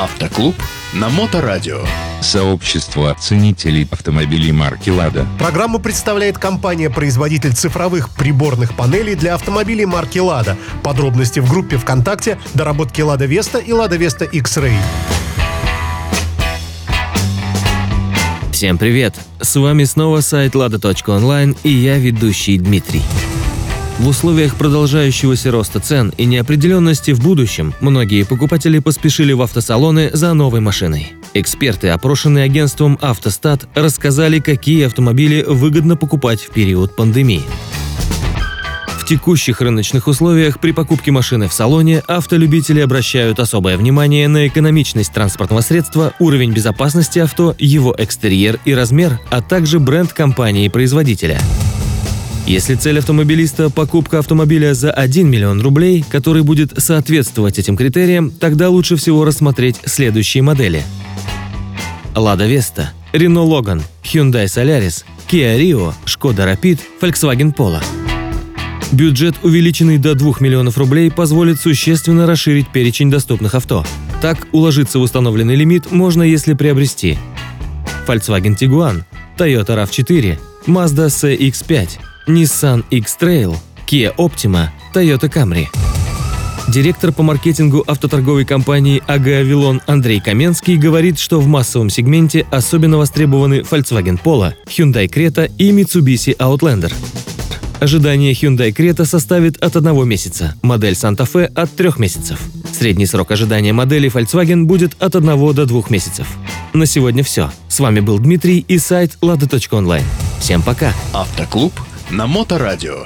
Автоклуб на Моторадио. Сообщество ценителей автомобилей марки «Лада». Программу представляет компания-производитель цифровых приборных панелей для автомобилей марки «Лада». Подробности в группе ВКонтакте «Доработки Лада Веста» и «Лада Веста X-Ray». Всем привет! С вами снова сайт lada.online и я ведущий Дмитрий. В условиях продолжающегося роста цен и неопределенности в будущем многие покупатели поспешили в автосалоны за новой машиной. Эксперты, опрошенные агентством «Автостат», рассказали, какие автомобили выгодно покупать в период пандемии. В текущих рыночных условиях при покупке машины в салоне автолюбители обращают особое внимание на экономичность транспортного средства, уровень безопасности авто, его экстерьер и размер, а также бренд компании-производителя. Если цель автомобилиста – покупка автомобиля за 1 миллион рублей, который будет соответствовать этим критериям, тогда лучше всего рассмотреть следующие модели. Lada Vesta, Renault Logan, Hyundai Solaris, Kia Rio, Skoda Rapid, Volkswagen Polo. Бюджет, увеличенный до 2 миллионов рублей, позволит существенно расширить перечень доступных авто. Так, уложиться в установленный лимит можно, если приобрести Volkswagen Tiguan, Toyota RAV4, Mazda CX-5, Nissan X-Trail, Kia Optima, Toyota Camry. Директор по маркетингу автоторговой компании АГ «Авилон» Андрей Каменский говорит, что в массовом сегменте особенно востребованы Volkswagen Polo, Hyundai Creta и Mitsubishi Outlander. Ожидание Hyundai Creta составит от одного месяца, модель Santa Fe – от трех месяцев. Средний срок ожидания модели Volkswagen будет от одного до двух месяцев. На сегодня все. С вами был Дмитрий и сайт lada.online. Всем пока! Автоклуб на Моторадио.